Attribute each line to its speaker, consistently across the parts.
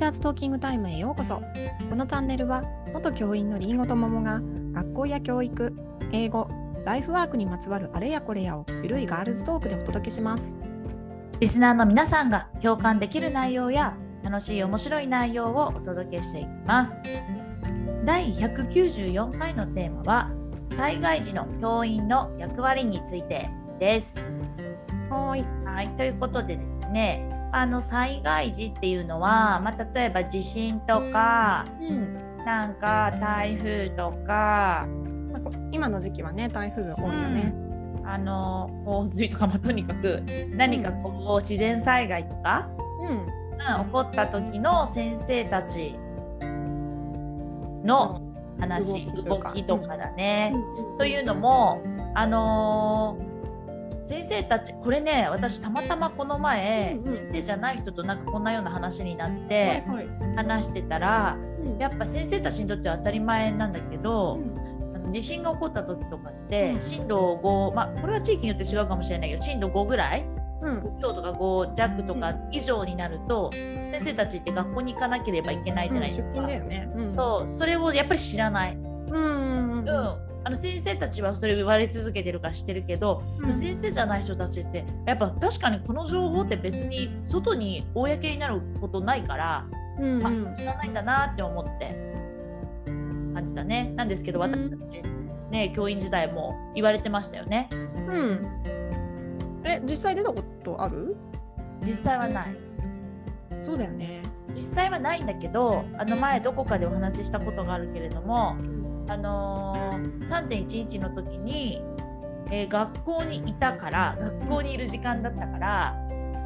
Speaker 1: チャーズトーキングタイムへようこそ。このチャンネルは元教員のりんごと桃が学校や教育英語ライフワークにまつわるあれやこれやをゆるいガールズトークでお届けします。
Speaker 2: リスナーの皆さんが共感できる内容や楽しい面白い内容をお届けしていきます。第194回のテーマは災害時の教員の役割についてです。
Speaker 1: はい。
Speaker 2: はい。ということでですねあの災害時っていうのは、まあ、例えば地震とか
Speaker 1: うん。
Speaker 2: なんか台風とか
Speaker 1: 今の時期はね台風多いよね、
Speaker 2: あの洪水とか、まあ、とにかく何かこう自然災害とか、
Speaker 1: うん。
Speaker 2: うん、起こった時の先生たちの話、
Speaker 1: 動きとか。
Speaker 2: だね。
Speaker 1: うん。
Speaker 2: というのもあのー先生たちこれね私たまたまこの前、
Speaker 1: うんうん。
Speaker 2: 先生じゃない人となんかこんなような話になって
Speaker 1: はいはい。
Speaker 2: 話してたら
Speaker 1: うん。
Speaker 2: やっぱ先生たちにとっては当たり前なんだけど、
Speaker 1: うん。
Speaker 2: 地震が起こった時とかって、
Speaker 1: うん。
Speaker 2: 震度5まあこれは地域によって違うかもしれないけど震度5ぐらい
Speaker 1: うん。
Speaker 2: 5強とか5弱とか以上になると、先生たちって学校に行かなければいけないじゃないですか。
Speaker 1: 出勤だよね。うん。
Speaker 2: そうそれをやっぱり知らない。
Speaker 1: うんうん。
Speaker 2: うん、あの先生たちはそれを言われ続けてるから知ってるけど、
Speaker 1: うん。
Speaker 2: 先生じゃない人たちってやっぱ確かにこの情報って別に外に公になることないから、
Speaker 1: うんうん。
Speaker 2: あ知らないんだなって思って感じだね。なんですけど
Speaker 1: うん。
Speaker 2: 私たち、ね教員時代も言われてましたよね。
Speaker 1: うん。え実際出たことある？
Speaker 2: 実際はない。
Speaker 1: そうだよね。
Speaker 2: 実際はないんだけどあの前どこかでお話ししたことがあるけれどもあのー3.11の時に、えー学校にいたから学校にいる時間だったから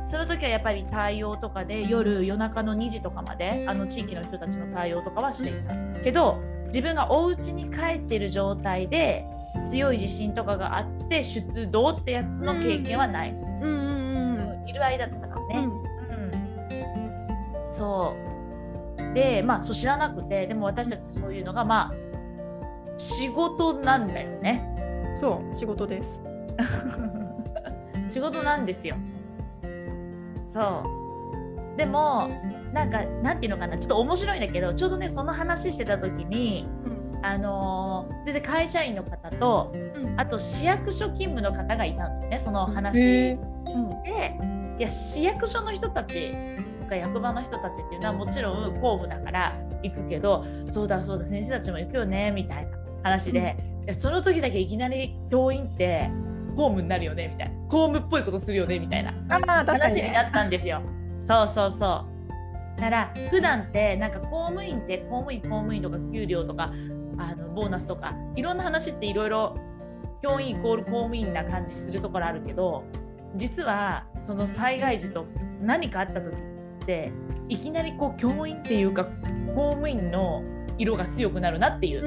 Speaker 2: その時はやっぱり対応とかで夜夜中の2時とかまであの地域の人たちの対応とかはしていた。けど自分がお家に帰ってる状態で強い地震とかがあって出動ってやつの経験はない、
Speaker 1: うんうん。うん
Speaker 2: いる間だったからね。
Speaker 1: うん。
Speaker 2: うん、そう。でまあそう知らなくてでも私たちそういうのがまあ仕事なんだよね。
Speaker 1: そう仕事です。
Speaker 2: 仕事なんですよ。そう。でもなんかなんていうのかな。ちょっと面白いんだけどちょうどねその話してた時にあのー全然会社員の方と
Speaker 1: うん。
Speaker 2: あと市役所勤務の方がいたんだよねその話。
Speaker 1: へ
Speaker 2: でいや市役所の人たちとか役場の人たちっていうのはもちろん公務だから行くけどそうだそうだ先生たちも行くよねみたいな話で、いやその時だけいきなり教員って公務になるよねみたいな。公務っぽいことするよねみたいな。話になったんですよ。そうそうそう。だから普段ってなんか公務員って公務員公務員とか給料とかあのボーナスとかいろんな話っていろいろ教員イコール公務員な感じするところあるけど実はその災害時と何かあった時っていきなりこう教員っていうか公務員の色が強くなるなっていう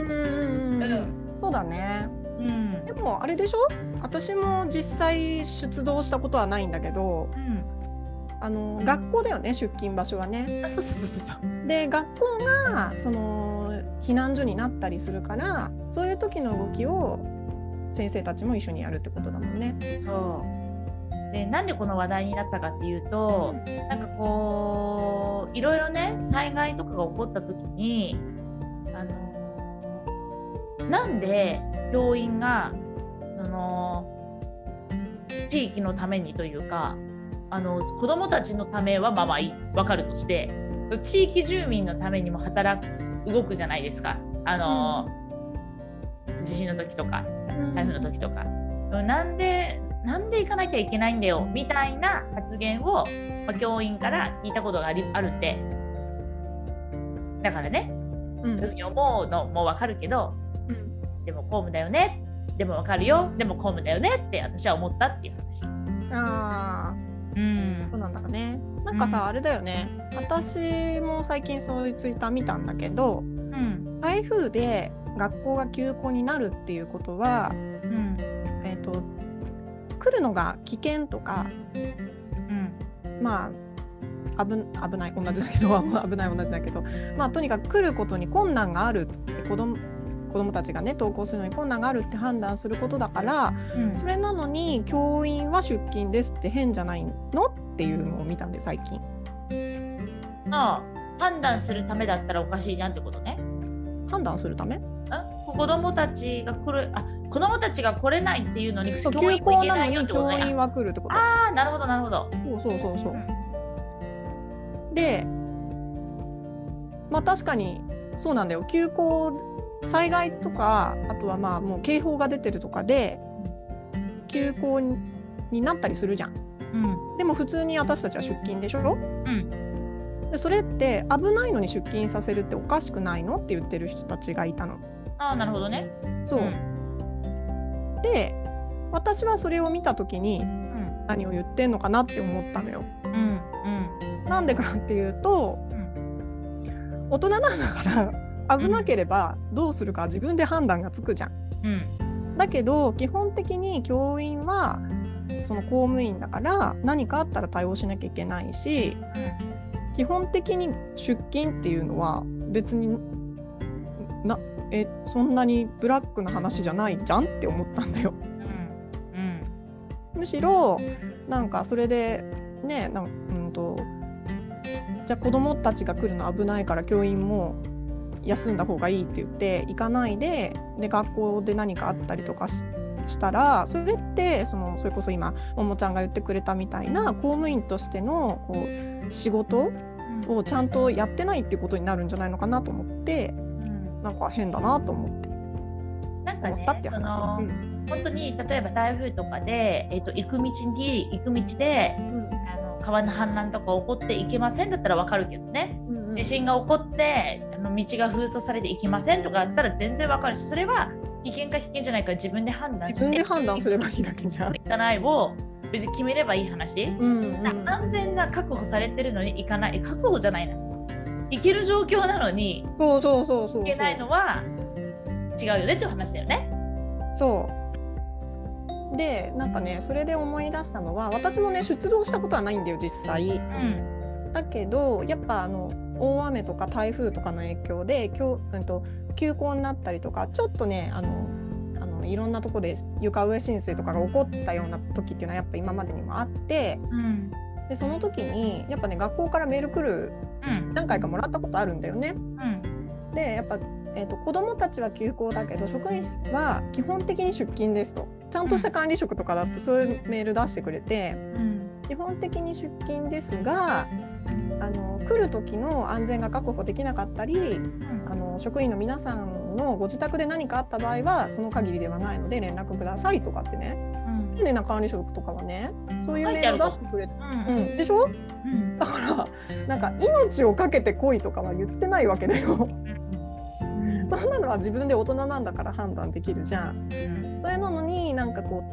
Speaker 2: う。
Speaker 1: ん。うんうん
Speaker 2: う
Speaker 1: うんんそうだね。
Speaker 2: うん。
Speaker 1: でもあれでしょ？私も実際出動したことはないんだけど
Speaker 2: うん。
Speaker 1: あの学校だよね出勤場所はね。
Speaker 2: あそうそうそうそう。
Speaker 1: で学校がその避難所になったりするからそういう時の動きを先生たちも一緒にやるってことだもんね。
Speaker 2: そう。でなんでこの話題になったかっていうと、なんかこういろいろね災害とかが起こった時にあのなんで教員がその地域のためにというかあの子どもたちのためはまあまあ分かるとして地域住民のためにも働く動くじゃないですか。あの、地震の時とか台風の時とか、なんでなんで行かなきゃいけないんだよみたいな発言を、まあ、教員から聞いたことがありあるんでだからね
Speaker 1: うん。
Speaker 2: そういうふうに思うのもわかるけどでも公務だよね。でもわかるよ。でも公務だよね。って私は思ったっていう話。
Speaker 1: あ
Speaker 2: うん。
Speaker 1: あそうなんだね。なんかさ、
Speaker 2: うん。
Speaker 1: あれだよね。私も最近そういうツイッター見たんだけど
Speaker 2: うん。
Speaker 1: 台風で学校が休校になるっていうことは、
Speaker 2: うん。
Speaker 1: えー、と来るのが危険とか
Speaker 2: うん。
Speaker 1: まあ危危ない同じだけど危ない同じだけどまあとにかく来ることに困難があるって子供子供たちがね登校するのに困難があるって判断することだから
Speaker 2: うん
Speaker 1: それなのに教員は出勤ですって変じゃないのっていうのを見たんで最近。
Speaker 2: あ判断するためだったらおかしいじゃんってことね。
Speaker 1: 判断するため？
Speaker 2: あ子供たちが来るあ子供たちが来れないっていうのに
Speaker 1: そう
Speaker 2: 教
Speaker 1: 休校なの
Speaker 2: 員も行けないよっ
Speaker 1: に
Speaker 2: てことね。
Speaker 1: 教員は来るってこと
Speaker 2: ああなるほどなるほど。
Speaker 1: そうそうそうそう
Speaker 2: うん
Speaker 1: でまあ確かにそうなんだよ休校災害とかあとはまあもう警報が出てるとかで休校にになったりするじゃん。
Speaker 2: うん。
Speaker 1: でも普通に私たちは出勤でしょ？
Speaker 2: うん。
Speaker 1: でそれって危ないのに出勤させるっておかしくないの？って言ってる人たちがいたの。
Speaker 2: ああなるほどね。
Speaker 1: そう、
Speaker 2: ん。
Speaker 1: で私はそれを見た時に
Speaker 2: うん。
Speaker 1: 何を言ってんのかなって思ったのよ。
Speaker 2: うんうん。
Speaker 1: なんでかっていうと
Speaker 2: うん。
Speaker 1: 大人なんだから危なければどうするか自分で判断がつくじゃん。
Speaker 2: うん
Speaker 1: だけど基本的に教員はその公務員だから何かあったら対応しなきゃいけないし基本的に出勤っていうのは別になえそんなにブラックな話じゃないじゃんって思ったんだよ。
Speaker 2: うんうん
Speaker 1: むしろなんかそれでねなんうんとじゃあ子供たちが来るの危ないから教員も休んだ方がいいって言って行かないでで学校で何かあったりとかししたらそれってそのそれこそ今ももちゃんが言ってくれたみたいな公務員としてのこう仕事をちゃんとやってないっていうことになるんじゃないのかなと思って
Speaker 2: うん。
Speaker 1: なんか変だなと思って。
Speaker 2: なんかね
Speaker 1: 思ったっていう
Speaker 2: その
Speaker 1: 話。うん
Speaker 2: 本当に例えば台風とかで、えっと行く道に行く道で川の氾濫とか起こって行けませんだったらわかるけどね。
Speaker 1: うんうん。
Speaker 2: 地震が起こってあの道が封鎖されて行きませんとかだったら全然わかるしそれは危険か危険じゃないか自分で判断して
Speaker 1: 自分で判断すればいいだけじゃん。
Speaker 2: 行かないを別に決めればいい話、
Speaker 1: うんうん
Speaker 2: な安全な確保されてるのに行かない。え確保じゃないな行ける状況なのに
Speaker 1: そうそうそうそう。
Speaker 2: 行けないのは違うよねっていう話だよね。
Speaker 1: そうでなんかねそれで思い出したのは私もね出動したことはないんだよ実際。
Speaker 2: うん。
Speaker 1: だけどやっぱあの大雨とか台風とかの影響できょうん、と休校になったりとかちょっとねあのあのいろんなとこで床上浸水とかが起こったような時っていうのはやっぱ今までにもあって
Speaker 2: うん。
Speaker 1: でその時にやっぱね学校からメール来る
Speaker 2: うん。
Speaker 1: 何回かもらったことあるんだよね。
Speaker 2: うん。
Speaker 1: でやっぱ、えー、と子どもたちは休校だけど職員は基本的に出勤ですと。ちゃんとした管理職とかだとそういうメール出してくれて
Speaker 2: うん。
Speaker 1: 基本的に出勤ですがあの来る時の安全が確保できなかったりあの職員の皆さんのご自宅で何かあった場合はその限りではないので連絡くださいとかってね。
Speaker 2: うん。
Speaker 1: 丁寧な管理職とかはねそういうメール出してくれて、
Speaker 2: うん
Speaker 1: うん、でしょ？
Speaker 2: うん。
Speaker 1: だからなんか命を懸けて来いとかは言ってないわけだよ。そんなのは自分で大人なんだから判断できるじゃん。それなのになんかこ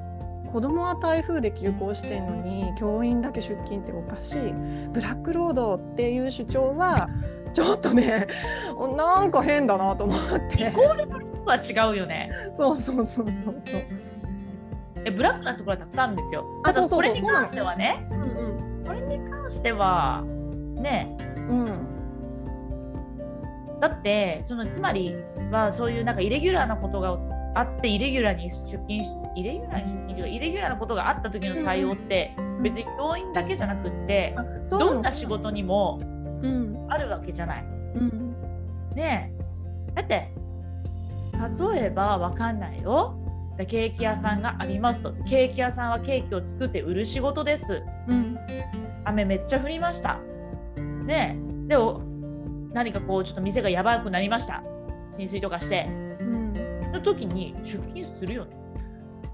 Speaker 1: う子供は台風で休校してんのに教員だけ出勤っておかしい。ブラックロードっていう主張は ちょっとねなんか変だなと思って。
Speaker 2: イコールブラックは違うよね。
Speaker 1: そうそうそうそうそう。
Speaker 2: えブラックなところはたくさんあるんですよ。
Speaker 1: あ
Speaker 2: だこれに関してはね、
Speaker 1: うん
Speaker 2: これに関してはね、
Speaker 1: うんうん
Speaker 2: だってそのつまりはそういうなんかイレギュラーなことがあってイレギュラーに出勤しイレギュラーに出勤イレギュラーなことがあった時の対応って別に教員だけじゃなくってどんな仕事にも
Speaker 1: うん
Speaker 2: あるわけじゃない。
Speaker 1: うん
Speaker 2: ねえだって例えばわかんないよ。でケーキ屋さんがありますとケーキ屋さんはケーキを作って売る仕事です。
Speaker 1: うん
Speaker 2: 雨めっちゃ降りました。ねえでも何かこうちょっと店がやばくなりました。浸水とかして。
Speaker 1: うん
Speaker 2: の時に出勤するよね。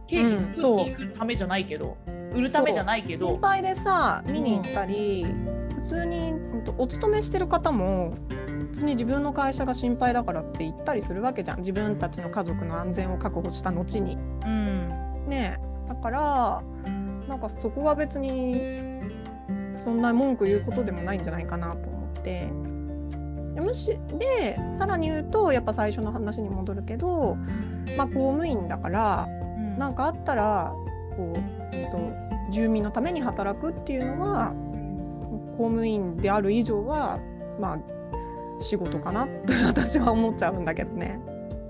Speaker 2: ケ
Speaker 1: うん
Speaker 2: ーキ作っていくためじゃないけど、売るためじゃないけど
Speaker 1: 心、配でさ見に行ったり、普通にお勤めしてる方も普通に自分の会社が心配だからって言ったりするわけじゃん自分たちの家族の安全を確保した後に。
Speaker 2: うん、
Speaker 1: ねえだからなんかそこは別にそんな文句言うことでもないんじゃないかなと思って。でむしでさらに言うとやっぱ最初の話に戻るけど、まあ、公務員だから
Speaker 2: うん
Speaker 1: なんかあったらこう、えっと、住民のために働くっていうのは公務員である以上はまあ仕事かなと 私は思っちゃうんだけどね。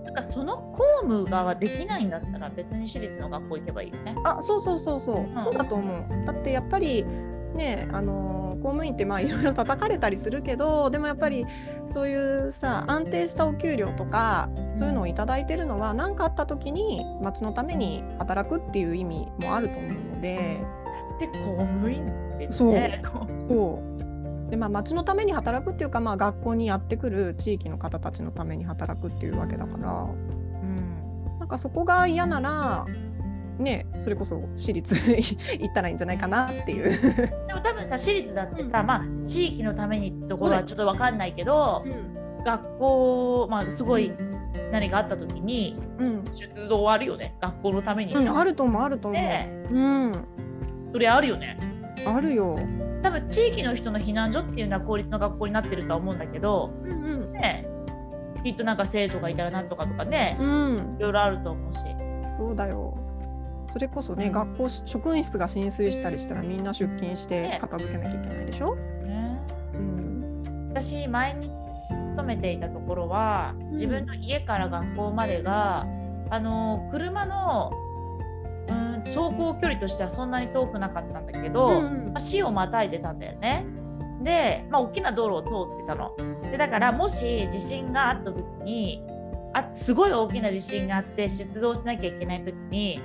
Speaker 2: なんかその公務ができないんだったら別に私立の学校行けばいいよね。
Speaker 1: あそうそうそうそう、
Speaker 2: ん
Speaker 1: そうだと思う。だってやっぱりねあの公務員ってまあいろいろ叩かれたりするけどでもやっぱりそういうさ安定したお給料とかそういうのを頂いてるのは何かあった時に町のために働くっていう意味もあると思うので。
Speaker 2: で公務員ってね。
Speaker 1: そう。そう。でまあ町のために働くっていうか、まあ、学校にやってくる地域の方たちのために働くっていうわけだから。
Speaker 2: うん。
Speaker 1: なんかそこが嫌ならねそれこそ私立 行ったらいいんじゃないかなっていう。
Speaker 2: でも多分さ私立だってさ、まあ地域のためにってところはちょっと分かんないけど学校まあすごい何かあった時に
Speaker 1: うん。
Speaker 2: 出動あるよね。学校のために。さ、
Speaker 1: うん、あると思うあると思う。
Speaker 2: ね
Speaker 1: うん、
Speaker 2: それあるよね。
Speaker 1: あるよ。
Speaker 2: 多分地域の人の避難所っていうのは公立の学校になってるとは思うんだけど
Speaker 1: うん
Speaker 2: ねきっとなんか生徒がいたらなんとかとかね
Speaker 1: うん、うん、
Speaker 2: いろいろあると思うし。
Speaker 1: そうだよ。それこそね、学校し職員室が浸水したりしたらみんな出勤して
Speaker 2: ね
Speaker 1: 片付けなきゃいけないでしょ？
Speaker 2: ね
Speaker 1: うん、
Speaker 2: 私前に勤めていたところは
Speaker 1: ん
Speaker 2: 自分の家から学校までが、あの車の、うん、走行距離としてはそんなに遠くなかったんだけど、
Speaker 1: うん
Speaker 2: まあ、市をまたいでたんだよね。で、まあ、大きな道路を通ってたの。でだからもし地震があった時にあすごい大きな地震があって出動しなきゃいけない時に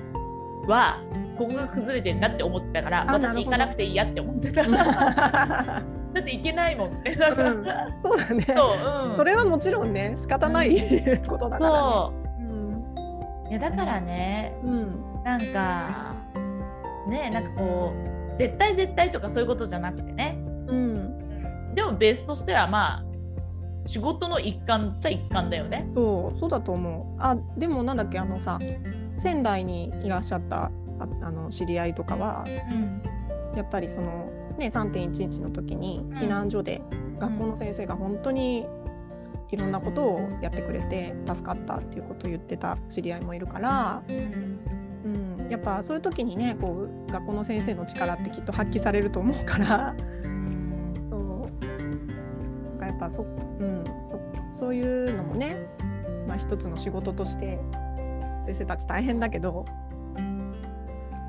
Speaker 2: はここが崩れてんなって思ってたから私行かなくていいやって思ってた。だって行けないもん。
Speaker 1: うんそうだね。
Speaker 2: そう、うん、
Speaker 1: それはもちろんね仕方ないことだから、ね。
Speaker 2: そういやだからね
Speaker 1: うん、うん、
Speaker 2: なんかねなんかこう絶対絶対とかそういうことじゃなくてね、
Speaker 1: うん、
Speaker 2: でもベースとしてはまあ仕事の一環っちゃ一環だよね。
Speaker 1: そうそうだと思う。あでもなんだっけあのさ仙台にいらっしゃったああの知り合いとかは
Speaker 2: うん。
Speaker 1: やっぱりそのね3.11の時に避難所で学校の先生が本当にいろんなことをやってくれて助かったっていうことを言ってた知り合いもいるから、うん、やっぱそういう時にねこう学校の先生の力ってきっと発揮されると思うからそう。やっぱそ,、うん、そそういうのもね、まあ、一つの仕事として先生たち大変だけど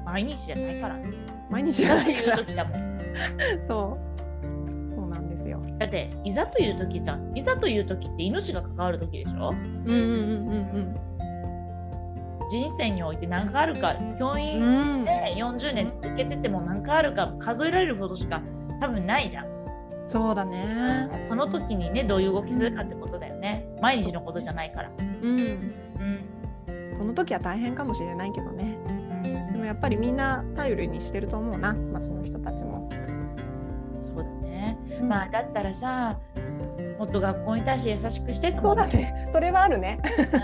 Speaker 2: 毎日じゃないからね。
Speaker 1: 毎日じゃないから
Speaker 2: 時だもん。
Speaker 1: そうそうなんですよ。
Speaker 2: だっていざという時じゃん。いざという時って命が関わる時でしょ？
Speaker 1: うんうんうん
Speaker 2: 人生において何かあるか教
Speaker 1: うん
Speaker 2: 員
Speaker 1: うん。
Speaker 2: で40年続けてても何かあるか数えられるほどしか多分ないじゃん。
Speaker 1: そうだね。
Speaker 2: その時にねどういう動きするかってことだよね。毎日のことじゃないから。
Speaker 1: うん。
Speaker 2: うん。
Speaker 1: その時は大変かもしれないけどね。
Speaker 2: うん
Speaker 1: でもやっぱりみんな頼りにしてると思うな、町の人たちも。
Speaker 2: そうだね。
Speaker 1: うん
Speaker 2: まあだったらさもっと学校に対して優しくしてと
Speaker 1: そ
Speaker 2: 思
Speaker 1: うだね。それはあるね。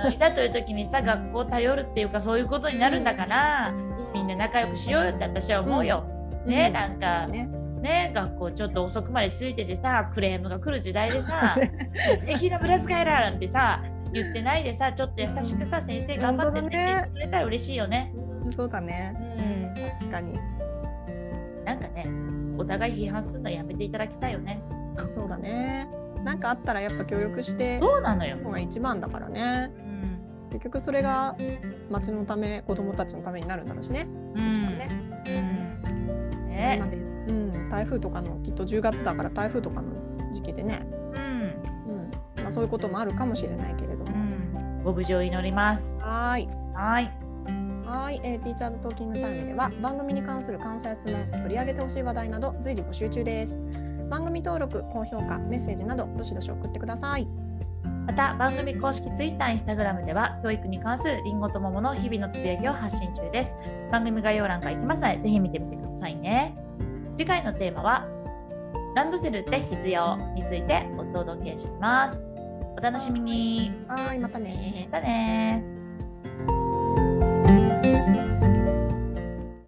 Speaker 2: うんいざという時にさ学校を頼るっていうかそういうことになるんだからみんな仲良くしようよって私は思うよ。ね、
Speaker 1: うん
Speaker 2: なんか
Speaker 1: ね。
Speaker 2: ね学校ちょっと遅くまでついててさクレームが来る時代でさ「ぜひのブラスカイラー」なんてさ言ってないでさちょっと優しくさ先生頑張ってねって言ってくれたら嬉しいよね。
Speaker 1: そうだね。
Speaker 2: うん、
Speaker 1: 確かに。
Speaker 2: なんかねお互い批判するのやめていただきたいよね。
Speaker 1: そうだね。なんかあったらやっぱ協力して
Speaker 2: そうなのよ。
Speaker 1: 方が一番だからね。
Speaker 2: うん
Speaker 1: 結局それが町のため、子供たちのためになるんだろうしね。
Speaker 2: うん
Speaker 1: 一番ね。
Speaker 2: うんね
Speaker 1: うん、台風とかのきっと10月だから台風とかの時期でね、
Speaker 2: うん
Speaker 1: うんまあ、そういうこともあるかもしれないけれど
Speaker 2: ご無事を祈ります。
Speaker 1: はーい。
Speaker 2: はい。
Speaker 1: はい、えー、ティーチャーズトーキングタイムでは番組に関する感想や質問、取り上げてほしい話題など随時募集中です。番組登録、高評価、メッセージなどどしどし送ってください。
Speaker 2: また番組公式 Twitter、Instagram では教育に関するりんごと桃の日々のつぶやきを発信中です。番組概要欄から行きますのでぜひ見てみてくださいね。次回のテーマはランドセルって必要についてお届けします。お楽しみに。
Speaker 1: はーい、またね
Speaker 2: またね